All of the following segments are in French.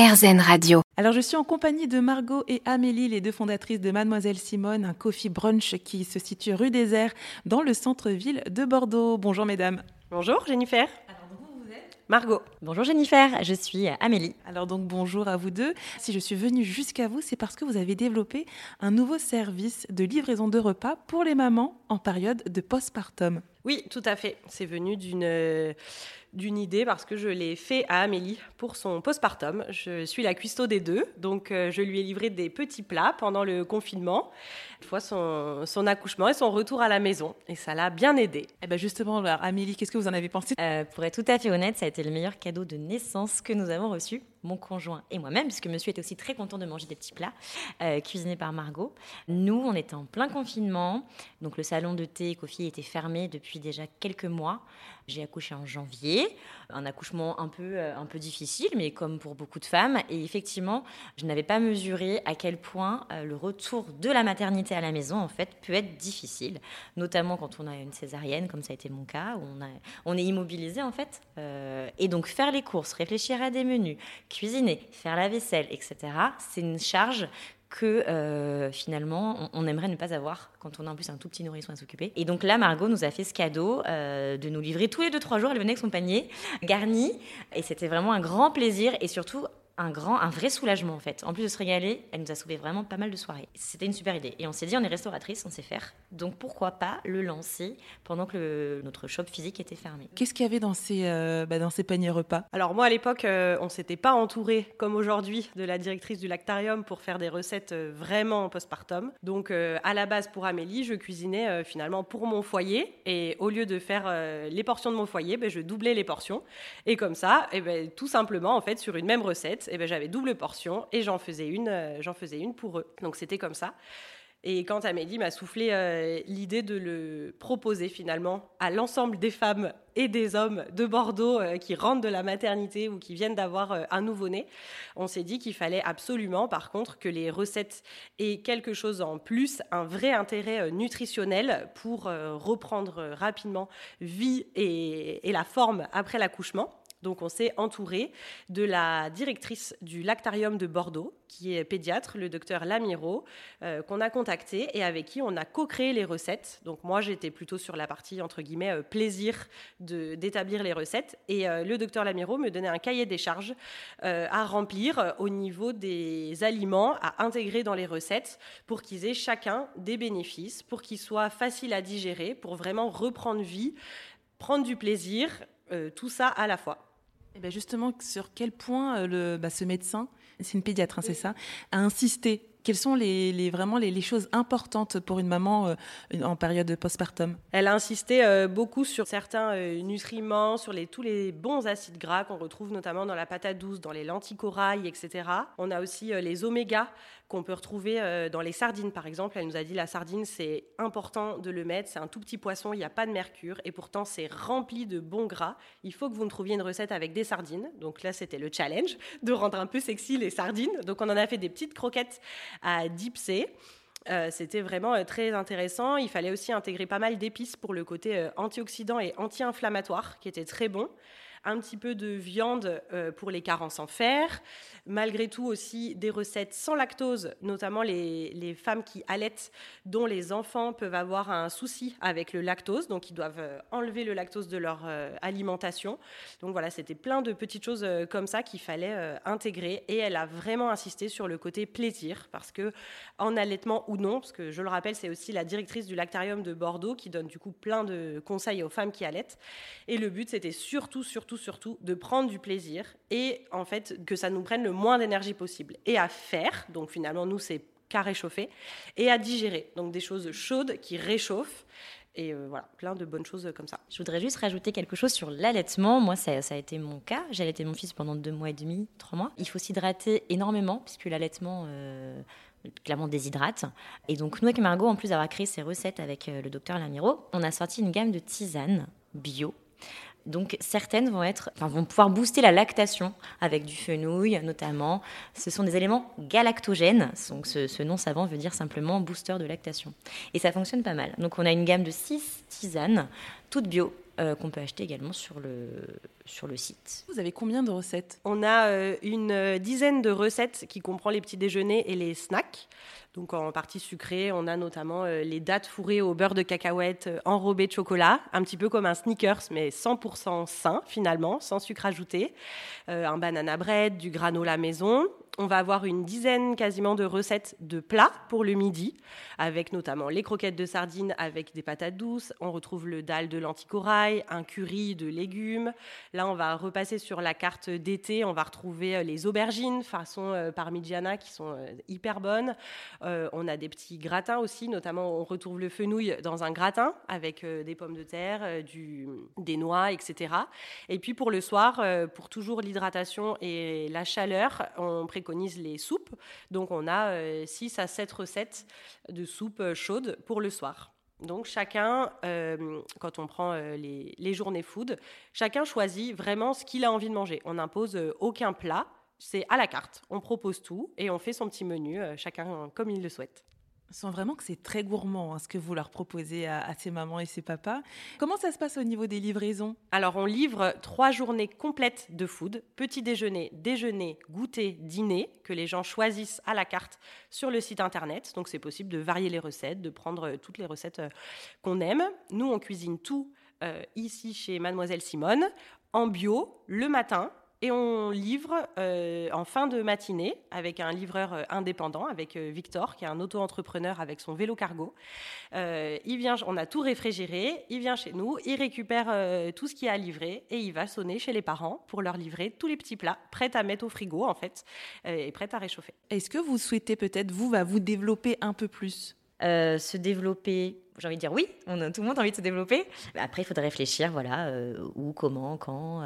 RZN Radio. Alors je suis en compagnie de Margot et Amélie, les deux fondatrices de Mademoiselle Simone, un coffee brunch qui se situe rue des Airs dans le centre-ville de Bordeaux. Bonjour mesdames. Bonjour Jennifer. Alors vous, êtes Margot. Bonjour Jennifer, je suis Amélie. Alors donc bonjour à vous deux. Si je suis venue jusqu'à vous, c'est parce que vous avez développé un nouveau service de livraison de repas pour les mamans en période de postpartum. Oui, tout à fait. C'est venu d'une euh, d'une idée parce que je l'ai fait à Amélie pour son postpartum. Je suis la cuistot des deux, donc euh, je lui ai livré des petits plats pendant le confinement, une fois son, son accouchement et son retour à la maison. Et ça l'a bien aidé. Et eh bien justement, alors, Amélie, qu'est-ce que vous en avez pensé? Euh, Pour être tout à fait honnête, ça a été le meilleur cadeau de naissance que nous avons reçu, mon conjoint et moi-même, puisque monsieur était aussi très content de manger des petits plats euh, cuisinés par Margot. Nous, on était en plein confinement, donc le salon de thé et coffee était fermé depuis déjà quelques mois. J'ai accouché en janvier, un accouchement un peu, euh, un peu difficile, mais comme pour beaucoup de femmes. Et effectivement, je n'avais pas mesuré à quel point euh, le retour de la maternité à la maison, en fait, peut être difficile, notamment quand on a une césarienne, comme ça a été mon cas, où on, on est immobilisé, en fait. Et donc, faire les courses, réfléchir à des menus, cuisiner, faire la vaisselle, etc., c'est une charge que euh, finalement on, aimerait ne pas avoir quand on a en plus un tout petit nourrisson à s'occuper. Et donc là, Margot nous a fait ce cadeau euh, de nous livrer tous les deux trois jours. Elle venait avec son panier garni et c'était vraiment un grand plaisir et surtout un grand, un vrai soulagement en fait. En plus de se régaler, elle nous a sauvé vraiment pas mal de soirées. C'était une super idée. Et on s'est dit, on est restauratrice, on sait faire. Donc pourquoi pas le lancer pendant que notre shop physique était fermé. Qu'est-ce qu'il y avait dans ces, euh, bah, dans ces paniers repas? Alors moi à l'époque, euh, on s'était pas entouré comme aujourd'hui de la directrice du lactarium pour faire des recettes euh, vraiment postpartum. Donc à la base pour Amélie, je cuisinais finalement pour mon foyer et au lieu de faire les portions de mon foyer, ben, je doublais les portions. Et comme ça, et eh ben, tout simplement en fait sur une même recette, et eh ben, j'avais double portion et j'en faisais une, euh, j'en faisais une pour eux. Donc c'était comme ça. Et quand Amélie m'a soufflé euh, l'idée de le proposer finalement à l'ensemble des femmes et des hommes de Bordeaux euh, qui rentrent de la maternité ou qui viennent d'avoir un nouveau-né, on s'est dit qu'il fallait absolument par contre que les recettes aient quelque chose en plus, un vrai intérêt nutritionnel pour reprendre rapidement vie et la forme après l'accouchement. Donc on s'est entouré de la directrice du lactarium de Bordeaux, qui est pédiatre, le docteur Lamiro, euh, qu'on a contacté et avec qui on a co-créé les recettes. Donc moi j'étais plutôt sur la partie entre guillemets euh, plaisir d'établir les recettes et euh, le docteur Lamiro me donnait un cahier des charges à remplir au niveau des aliments à intégrer dans les recettes pour qu'ils aient chacun des bénéfices, pour qu'ils soient faciles à digérer, pour vraiment reprendre vie, prendre du plaisir, tout ça à la fois. Et eh bien justement, sur quel point euh, le, bah, ce médecin, c'est une pédiatre, hein, c'est ça, a insisté quelles sont vraiment les, choses importantes pour une maman euh, en période de postpartum? Elle a insisté euh, beaucoup sur certains nutriments, sur tous les bons acides gras qu'on retrouve notamment dans la patate douce, dans les lentilles corail, etc. On a aussi les oméga qu'on peut retrouver euh, dans les sardines, par exemple. Elle nous a dit la sardine, c'est important de le mettre, c'est un tout petit poisson, il n'y a pas de mercure, et pourtant c'est rempli de bons gras. Il faut que vous me trouviez une recette avec des sardines. Donc là, c'était le challenge de rendre un peu sexy les sardines. Donc on en a fait des petites croquettes à dipsé. Euh, c'était vraiment euh, très intéressant. Il fallait aussi intégrer pas mal d'épices pour le côté antioxydant et anti-inflammatoire, qui était très bon un petit peu de viande euh, pour les carences en fer, malgré tout aussi des recettes sans lactose, notamment les, les, femmes qui allaitent, dont les enfants peuvent avoir un souci avec le lactose, donc ils doivent euh, enlever le lactose de leur euh, alimentation. Donc voilà, c'était plein de petites choses comme ça qu'il fallait intégrer, et elle a vraiment insisté sur le côté plaisir, parce que en allaitement ou non, parce que je le rappelle, c'est aussi la directrice du lactarium de Bordeaux qui donne du coup plein de conseils aux femmes qui allaitent, et le but c'était surtout, surtout surtout, de prendre du plaisir et en fait que ça nous prenne le moins d'énergie possible. Et à faire, donc finalement, nous, c'est qu'à réchauffer, et à digérer. Donc des choses chaudes qui réchauffent. Et euh, voilà, plein de bonnes choses comme ça. Je voudrais juste rajouter quelque chose sur l'allaitement. Moi, ça, a été mon cas. J'ai allaité mon fils pendant deux mois et demi, trois mois. Il faut s'hydrater énormément, puisque l'allaitement... Euh, clairement déshydrate. Et donc, nous, avec Margot, en plus d'avoir créé ces recettes avec euh, le docteur Lamiro, on a sorti une gamme de tisanes bio donc certaines vont être, vont pouvoir booster la lactation avec du fenouil notamment. Ce sont des éléments galactogènes. Donc ce, nom savant veut dire simplement booster de lactation. Et ça fonctionne pas mal. Donc on a une gamme de six tisanes, toutes bio, qu'on peut acheter également sur le, sur le site. Vous avez combien de recettes? On a une dizaine de recettes qui comprend les petits déjeuners et les snacks. Donc en partie sucrée, on a notamment euh, les dattes fourrées au beurre de cacahuète euh, enrobées de chocolat, un petit peu comme un sneakers, mais 100% sain finalement, sans sucre ajouté. Euh, un banana bread, du granola maison, on va avoir une dizaine quasiment de recettes de plats pour le midi, avec notamment les croquettes de sardines avec des patates douces. On retrouve le dalle de lentilles corail, un curry de légumes. Là, on va repasser sur la carte d'été. On va retrouver euh, les aubergines façon euh, parmigiana qui sont euh, hyper bonnes. on a des petits gratins aussi, notamment on retrouve le fenouil dans un gratin avec des pommes de terre, des noix, etc. Et puis pour le soir, pour toujours l'hydratation et la chaleur, on préconise les soupes. Donc on a 6 euh, à 7 recettes de soupe euh, chaude pour le soir. Donc chacun, euh, quand on prend les, les, journées food, chacun choisit vraiment ce qu'il a envie de manger. On n'impose aucun plat, c'est à la carte. On propose tout et on fait son petit menu, chacun comme il le souhaite. Sent vraiment que c'est très gourmand hein, ce que vous leur proposez à, ces mamans et ces papas. Comment ça se passe au niveau des livraisons? Alors on livre trois journées complètes de food, petit déjeuner, déjeuner, goûter, dîner, que les gens choisissent à la carte sur le site internet. Donc c'est possible de varier les recettes, de prendre euh, toutes les recettes euh, qu'on aime. Nous on cuisine tout euh, ici chez Mademoiselle Simone en bio le matin et on livre euh, en fin de matinée avec un livreur euh, indépendant, avec euh, Victor, qui est un auto-entrepreneur avec son vélo cargo. il vient, on a tout réfrigéré, il vient chez nous, il récupère tout ce qui a à livrer et il va sonner chez les parents pour leur livrer tous les petits plats prêts à mettre au frigo en fait et prêts à réchauffer. Est-ce que vous souhaitez peut-être vous va vous développer un peu plus? Se développer j'ai envie de dire oui, on a, tout le monde a envie de se développer. Après, il faudrait réfléchir, voilà, où, comment, quand,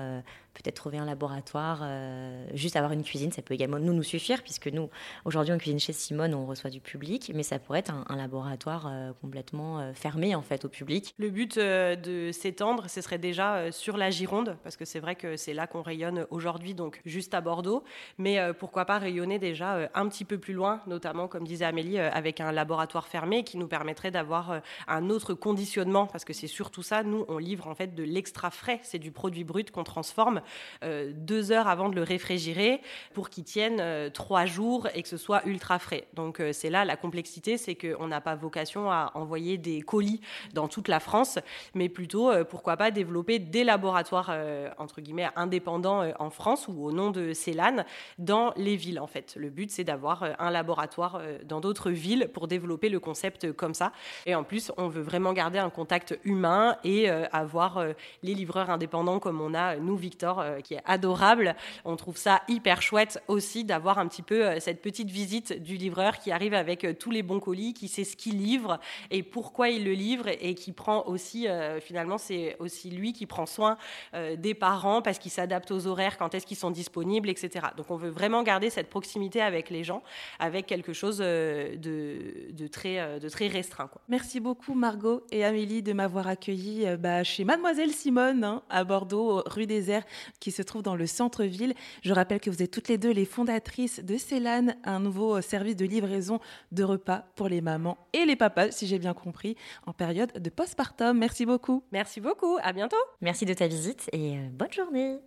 peut-être trouver un laboratoire, euh, juste avoir une cuisine, ça peut également nous nous suffire, puisque nous, aujourd'hui, on cuisine chez Simone, on reçoit du public, mais ça pourrait être un, laboratoire euh, complètement euh, fermé, en fait, au public. Le but de s'étendre, ce serait déjà sur la Gironde, parce que c'est vrai que c'est là qu'on rayonne aujourd'hui, donc juste à Bordeaux, mais pourquoi pas rayonner déjà un petit peu plus loin, notamment, comme disait Amélie, avec un laboratoire fermé qui nous permettrait d'avoir un autre conditionnement, parce que c'est surtout ça, nous, on livre en fait de l'extra frais, c'est du produit brut qu'on transforme euh, deux heures avant de le réfrigérer pour qu'il tienne euh, trois jours et que ce soit ultra frais. Donc euh, c'est là la complexité, c'est qu'on n'a pas vocation à envoyer des colis dans toute la France, mais plutôt pourquoi pas développer des laboratoires entre guillemets indépendants en France ou au nom de CELAN dans les villes en fait. Le but c'est d'avoir un laboratoire dans d'autres villes pour développer le concept comme ça. Et en plus on veut vraiment garder un contact humain et avoir les livreurs indépendants comme on a nous Victor euh, qui est adorable. On trouve ça hyper chouette aussi d'avoir un petit peu euh, cette petite visite du livreur qui arrive avec euh, tous les bons colis, qui sait ce qu'il livre et pourquoi il le livre et qui prend aussi, finalement, c'est aussi lui qui prend soin des parents parce qu'il s'adapte aux horaires, quand est-ce qu'ils sont disponibles, etc. Donc on veut vraiment garder cette proximité avec les gens, avec quelque chose de, très, restreint. Merci beaucoup Margot et Amélie de m'avoir accueilli bah, chez Mademoiselle Simone hein, à Bordeaux, rue des Airs qui se trouve dans le centre-ville. Je rappelle que vous êtes toutes les deux les fondatrices de Célan, un nouveau euh, service de livraison de repas pour les mamans et les papas, si j'ai bien compris, en période de postpartum. Merci beaucoup. Merci beaucoup. À bientôt. Merci de ta visite et euh, bonne journée.